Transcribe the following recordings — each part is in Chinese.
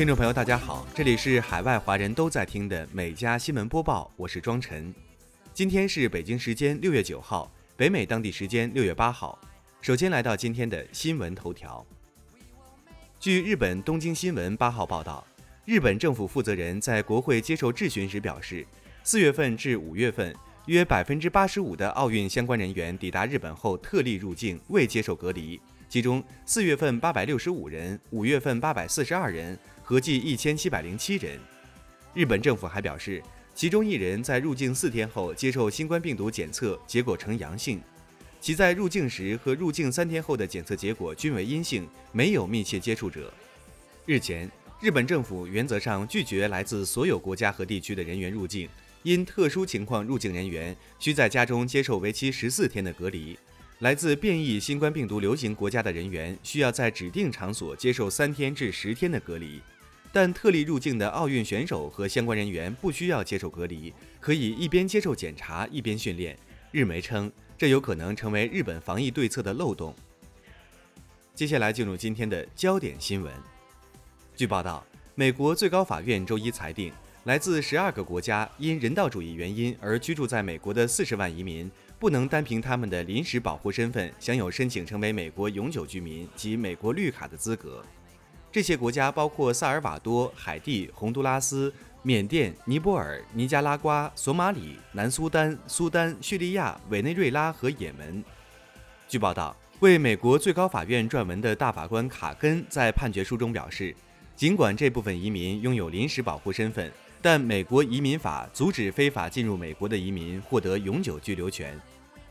听众朋友，大家好，这里是海外华人都在听的每家新闻播报，我是庄晨。今天是北京时间六月九号，北美当地时间六月八号。首先来到今天的新闻头条。据日本东京新闻八号报道，日本政府负责人在国会接受质询时表示，四月份至五月份，约百分之八十五的奥运相关人员抵达日本后特例入境，未接受隔离。其中，四月份八百六十五人，五月份八百四十二人，合计一千七百零七人。日本政府还表示，其中一人在入境四天后接受新冠病毒检测，结果呈阳性；其在入境时和入境三天后的检测结果均为阴性，没有密切接触者。日前，日本政府原则上拒绝来自所有国家和地区的人员入境，因特殊情况入境人员需在家中接受为期十四天的隔离。来自变异新冠病毒流行国家的人员需要在指定场所接受三天至十天的隔离，但特例入境的奥运选手和相关人员不需要接受隔离，可以一边接受检查一边训练。日媒称，这有可能成为日本防疫对策的漏洞。接下来进入今天的焦点新闻。据报道，美国最高法院周一裁定，来自十二个国家因人道主义原因而居住在美国的四十万移民。不能单凭他们的临时保护身份享有申请成为美国永久居民及美国绿卡的资格。这些国家包括萨尔瓦多、海地、洪都拉斯、缅甸、尼泊尔、尼加拉瓜、索马里、南苏丹、苏丹、叙利亚、委内瑞拉和也门。据报道，为美国最高法院撰文的大法官卡根在判决书中表示，尽管这部分移民拥有临时保护身份。但美国移民法阻止非法进入美国的移民获得永久居留权。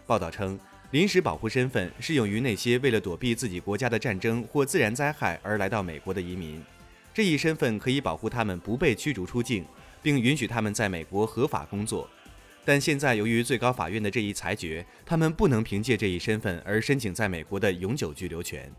报道称，临时保护身份适用于那些为了躲避自己国家的战争或自然灾害而来到美国的移民。这一身份可以保护他们不被驱逐出境，并允许他们在美国合法工作。但现在，由于最高法院的这一裁决，他们不能凭借这一身份而申请在美国的永久居留权。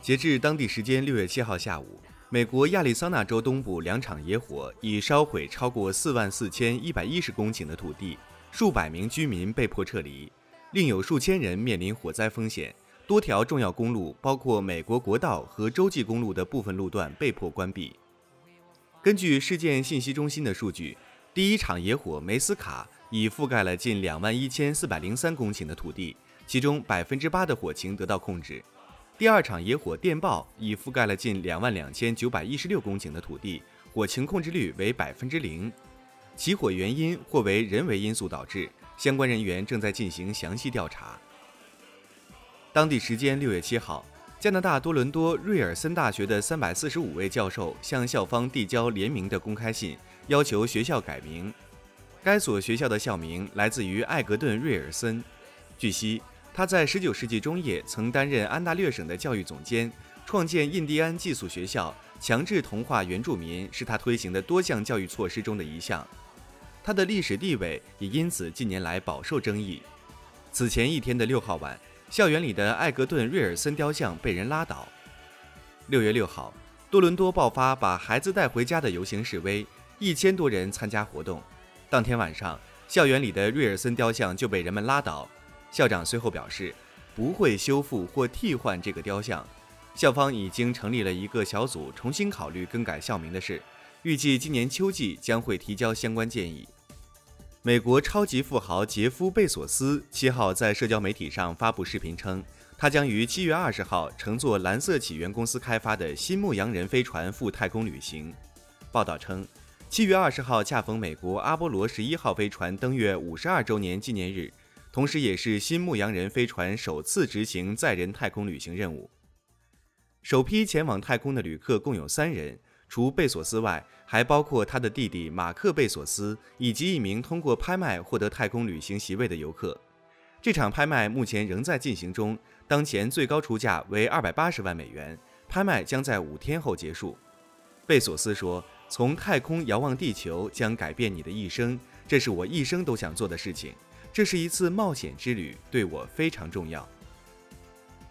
截至当地时间六月七号下午。美国亚利桑那州东部两场野火已烧毁超过四万四千一百一十公顷的土地，数百名居民被迫撤离，另有数千人面临火灾风险。多条重要公路，包括美国国道和洲际公路的部分路段被迫关闭。根据事件信息中心的数据，第一场野火梅斯卡已覆盖了近两万一千四百零三公顷的土地，其中百分之八的火情得到控制。第二场野火电报已覆盖了近两万两千九百一十六公顷的土地，火情控制率为百分之零。起火原因或为人为因素导致，相关人员正在进行详细调查。当地时间六月七号，加拿大多伦多瑞尔森大学的三百四十五位教授向校方递交联名的公开信，要求学校改名。该所学校的校名来自于艾格顿·瑞尔森。据悉。他在19世纪中叶曾担任安大略省的教育总监，创建印第安寄宿学校，强制同化原住民是他推行的多项教育措施中的一项。他的历史地位也因此近年来饱受争议。此前一天的六号晚，校园里的艾格顿·瑞尔森雕像被人拉倒。六月六号，多伦多爆发把孩子带回家的游行示威，一千多人参加活动。当天晚上，校园里的瑞尔森雕像就被人们拉倒。校长随后表示，不会修复或替换这个雕像。校方已经成立了一个小组，重新考虑更改校名的事，预计今年秋季将会提交相关建议。美国超级富豪杰夫·贝索斯七号在社交媒体上发布视频称，他将于七月二十号乘坐蓝色起源公司开发的新牧羊人飞船赴太空旅行。报道称，七月二十号恰逢美国阿波罗十一号飞船登月五十二周年纪念日。同时，也是新牧羊人飞船首次执行载人太空旅行任务。首批前往太空的旅客共有三人，除贝索斯外，还包括他的弟弟马克·贝索斯以及一名通过拍卖获得太空旅行席位的游客。这场拍卖目前仍在进行中，当前最高出价为二百八十万美元。拍卖将在五天后结束。贝索斯说：“从太空遥望地球将改变你的一生，这是我一生都想做的事情。”这是一次冒险之旅，对我非常重要。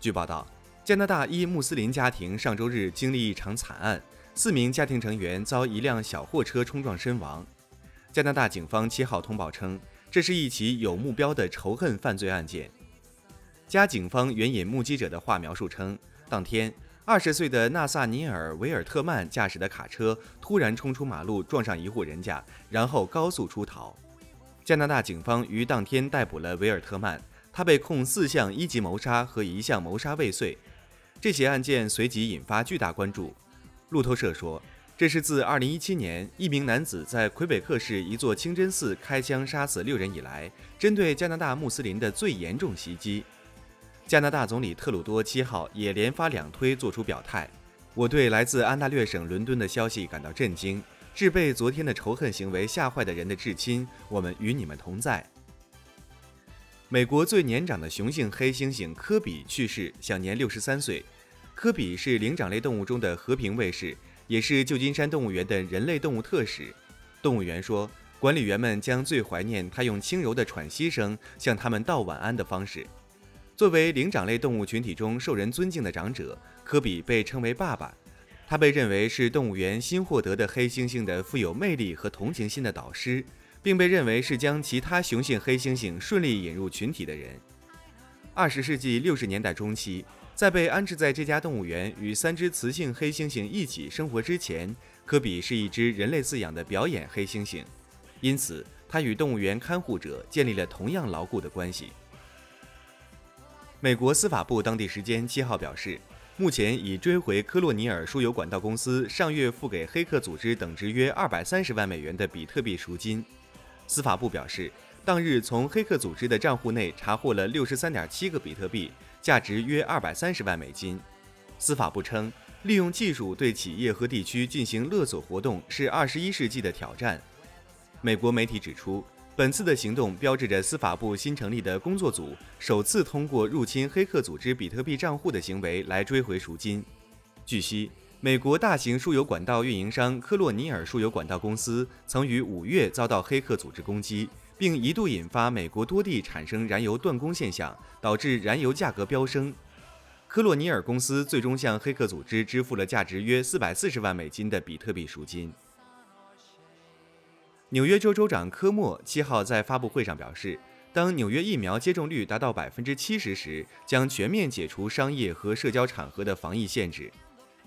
据报道，加拿大一穆斯林家庭上周日经历一场惨案，四名家庭成员遭一辆小货车冲撞身亡。加拿大警方七号通报称，这是一起有目标的仇恨犯罪案件。加警方援引目击者的话描述称，当天，二十岁的纳萨尼尔·维尔特曼驾驶的卡车突然冲出马路，撞上一户人家，然后高速出逃。加拿大警方于当天逮捕了维尔特曼，他被控四项一级谋杀和一项谋杀未遂。这起案件随即引发巨大关注。路透社说，这是自2017年一名男子在魁北克市一座清真寺开枪杀死六人以来，针对加拿大穆斯林的最严重袭击。加拿大总理特鲁多七号也连发两推作出表态：“我对来自安大略省伦敦的消息感到震惊，致被昨天的仇恨行为吓坏的人的至亲，我们与你们同在。”美国最年长的雄性黑猩猩科比去世，享年六十三岁。科比是灵长类动物中的和平卫士，也是旧金山动物园的人类动物特使。动物园说，管理员们将最怀念他用轻柔的喘息声向他们道晚安的方式。作为灵长类动物群体中受人尊敬的长者，科比被称为“爸爸”。他被认为是动物园新获得的黑猩猩的富有魅力和同情心的导师，并被认为是将其他雄性黑猩猩顺利引入群体的人。二十世纪六十年代中期，在被安置在这家动物园与三只雌性黑猩猩一起生活之前，科比是一只人类饲养的表演黑猩猩，因此他与动物园看护者建立了同样牢固的关系。美国司法部当地时间七号表示，目前已追回科洛尼尔输油管道公司上月付给黑客组织等值约二百三十万美元的比特币赎金。司法部表示，当日从黑客组织的账户内查获了六十三点七个比特币，价值约二百三十万美金。司法部称，利用技术对企业和地区进行勒索活动是二十一世纪的挑战。美国媒体指出。本次的行动标志着司法部新成立的工作组首次通过入侵黑客组织比特币账户的行为来追回赎金。据悉，美国大型输油管道运营商科洛尼尔输油管道公司曾于五月遭到黑客组织攻击，并一度引发美国多地产生燃油断供现象，导致燃油价格飙升。科洛尼尔公司最终向黑客组织支付了价值约四百四十万美金的比特币赎金。纽约州州长科莫七号在发布会上表示，当纽约疫苗接种率达到百分之七十时，将全面解除商业和社交场合的防疫限制。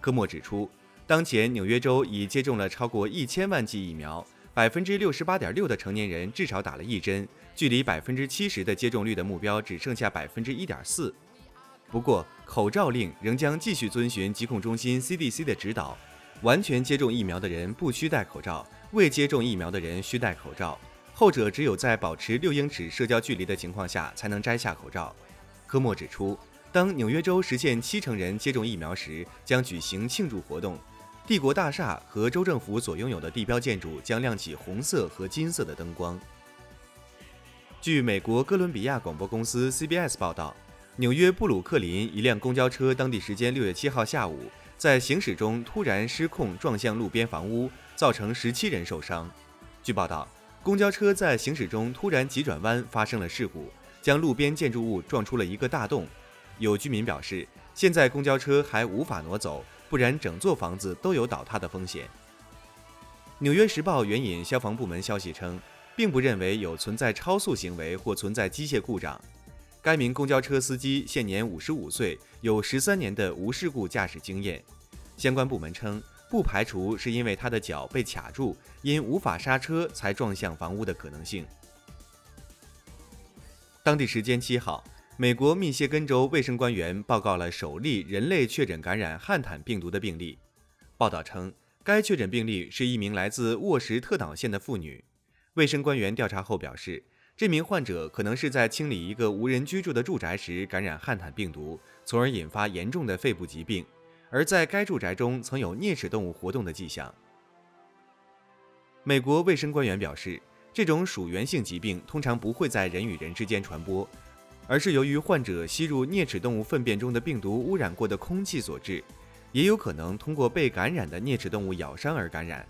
科莫指出，当前纽约州已接种了超过一千万剂疫苗，百分之六十八点六的成年人至少打了一针，距离百分之七十的接种率的目标只剩下百分之一点四。不过，口罩令仍将继续遵循疾控中心 CDC 的指导，完全接种疫苗的人不需戴口罩。未接种疫苗的人需戴口罩，后者只有在保持六英尺社交距离的情况下才能摘下口罩。科莫指出，当纽约州实现七成人接种疫苗时，将举行庆祝活动，帝国大厦和州政府所拥有的地标建筑将亮起红色和金色的灯光。据美国哥伦比亚广播公司 CBS 报道，纽约布鲁克林一辆公交车当地时间六月七号下午在行驶中突然失控撞向路边房屋。造成十七人受伤。据报道，公交车在行驶中突然急转弯，发生了事故，将路边建筑物撞出了一个大洞。有居民表示，现在公交车还无法挪走，不然整座房子都有倒塌的风险。《纽约时报》援引消防部门消息称，并不认为有存在超速行为或存在机械故障。该名公交车司机现年五十五岁，有十三年的无事故驾驶经验。相关部门称。不排除是因为他的脚被卡住，因无法刹车才撞向房屋的可能性。当地时间七号，美国密歇根州卫生官员报告了首例人类确诊感染汉坦病毒的病例。报道称，该确诊病例是一名来自沃什特岛县的妇女。卫生官员调查后表示，这名患者可能是在清理一个无人居住的住宅时感染汉坦病毒，从而引发严重的肺部疾病。而在该住宅中曾有啮齿动物活动的迹象。美国卫生官员表示，这种属源性疾病通常不会在人与人之间传播，而是由于患者吸入啮齿动物粪便中的病毒污染过的空气所致，也有可能通过被感染的啮齿动物咬伤而感染。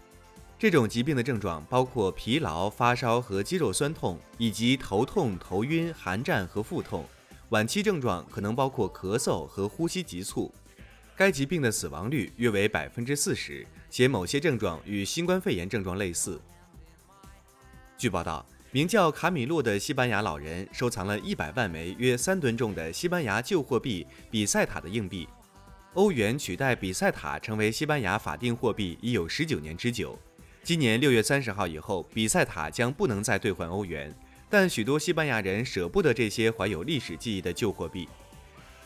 这种疾病的症状包括疲劳、发烧和肌肉酸痛，以及头痛、头晕、寒战和腹痛。晚期症状可能包括咳嗽和呼吸急促。该疾病的死亡率约为百分之四十，且某些症状与新冠肺炎症状类似。据报道，名叫卡米洛的西班牙老人收藏了一百万枚约三吨重的西班牙旧货币比塞塔的硬币。欧元取代比赛塔成为西班牙法定货币已有十九年之久。今年六月三十号以后，比赛塔将不能再兑换欧元，但许多西班牙人舍不得这些怀有历史记忆的旧货币。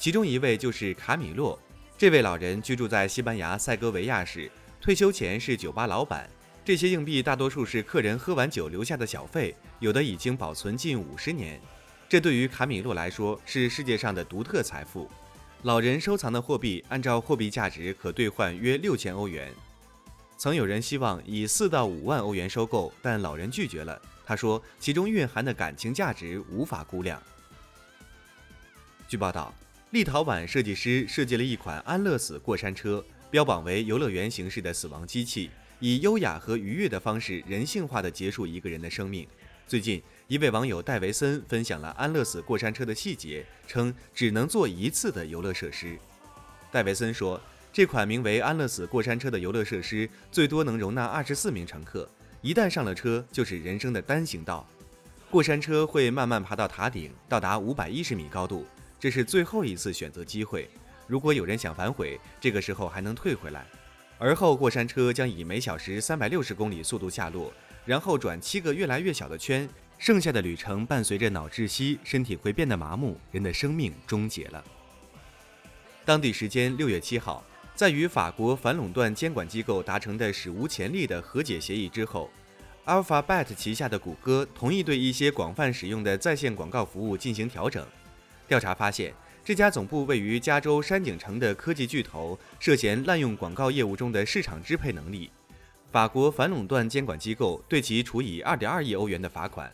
其中一位就是卡米洛，这位老人居住在西班牙塞戈维亚市，退休前是酒吧老板。这些硬币大多数是客人喝完酒留下的小费，有的已经保存近五十年。这对于卡米洛来说是世界上的独特财富。老人收藏的货币按照货币价值可兑换约六千欧元。曾有人希望以四到五万欧元收购，但老人拒绝了。他说，其中蕴含的感情价值无法估量。据报道，立陶宛设计师设计了一款安乐死过山车，标榜为游乐园形式的死亡机器。以优雅和愉悦的方式，人性化地结束一个人的生命。最近，一位网友戴维森分享了安乐死过山车的细节，称只能坐一次的游乐设施。戴维森说，这款名为安乐死过山车的游乐设施最多能容纳二十四名乘客，一旦上了车，就是人生的单行道。过山车会慢慢爬到塔顶，到达五百一十米高度，这是最后一次选择机会。如果有人想反悔，这个时候还能退回来。而后，过山车将以每小时三百六十公里速度下落，然后转七个越来越小的圈，剩下的旅程伴随着脑窒息，身体会变得麻木，人的生命终结了。当地时间六月七号，在与法国反垄断监管机构达成的史无前例的和解协议之后，Alphabet 旗下的谷歌同意对一些广泛使用的在线广告服务进行调整。调查发现。这家总部位于加州山景城的科技巨头涉嫌滥用广告业务中的市场支配能力，法国反垄断监管机构对其处以2.2亿欧元的罚款。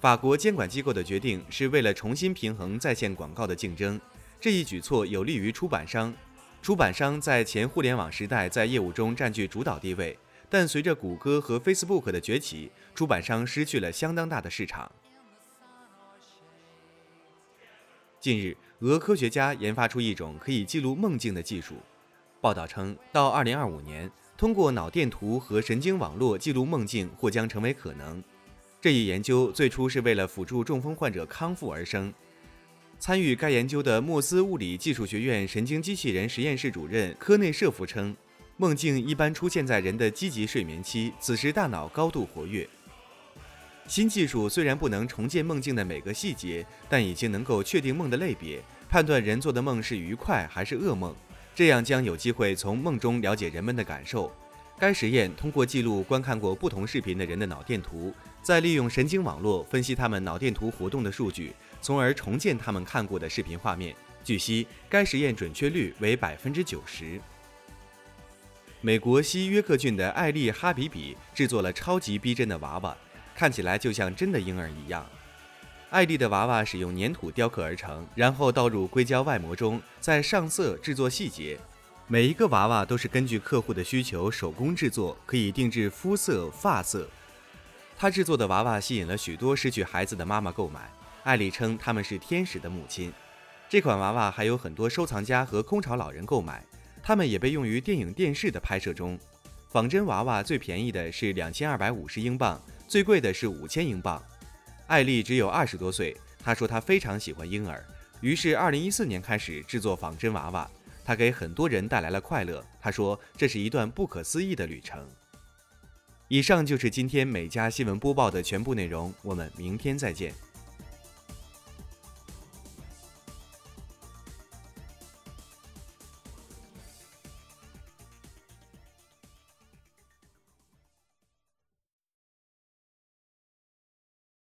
法国监管机构的决定是为了重新平衡在线广告的竞争，这一举措有利于出版商。出版商在前互联网时代在业务中占据主导地位，但随着谷歌和 Facebook 的崛起，出版商失去了相当大的市场。近日，俄科学家研发出一种可以记录梦境的技术。报道称，到2025年，通过脑电图和神经网络记录梦境或将成为可能。这一研究最初是为了辅助中风患者康复而生。参与该研究的莫斯物理技术学院神经机器人实验室主任科内舍夫称，梦境一般出现在人的积极睡眠期，此时大脑高度活跃。新技术虽然不能重建梦境的每个细节，但已经能够确定梦的类别，判断人做的梦是愉快还是噩梦，这样将有机会从梦中了解人们的感受。该实验通过记录观看过不同视频的人的脑电图，再利用神经网络分析他们脑电图活动的数据，从而重建他们看过的视频画面。据悉，该实验准确率为百分之九十。美国西约克郡的艾丽哈比比制作了超级逼真的娃娃。看起来就像真的婴儿一样。艾丽的娃娃使用粘土雕刻而成，然后倒入硅胶外膜中，再上色制作细节。每一个娃娃都是根据客户的需求手工制作，可以定制肤色、发色。她制作的娃娃吸引了许多失去孩子的妈妈购买。艾丽称他们是天使的母亲。这款娃娃还有很多收藏家和空巢老人购买，他们也被用于电影、电视的拍摄中。仿真娃娃最便宜的是两千二百五十英镑。最贵的是五千英镑。艾丽只有二十多岁，她说她非常喜欢婴儿，于是二零一四年开始制作仿真娃娃。她给很多人带来了快乐。她说这是一段不可思议的旅程。以上就是今天每家新闻播报的全部内容，我们明天再见。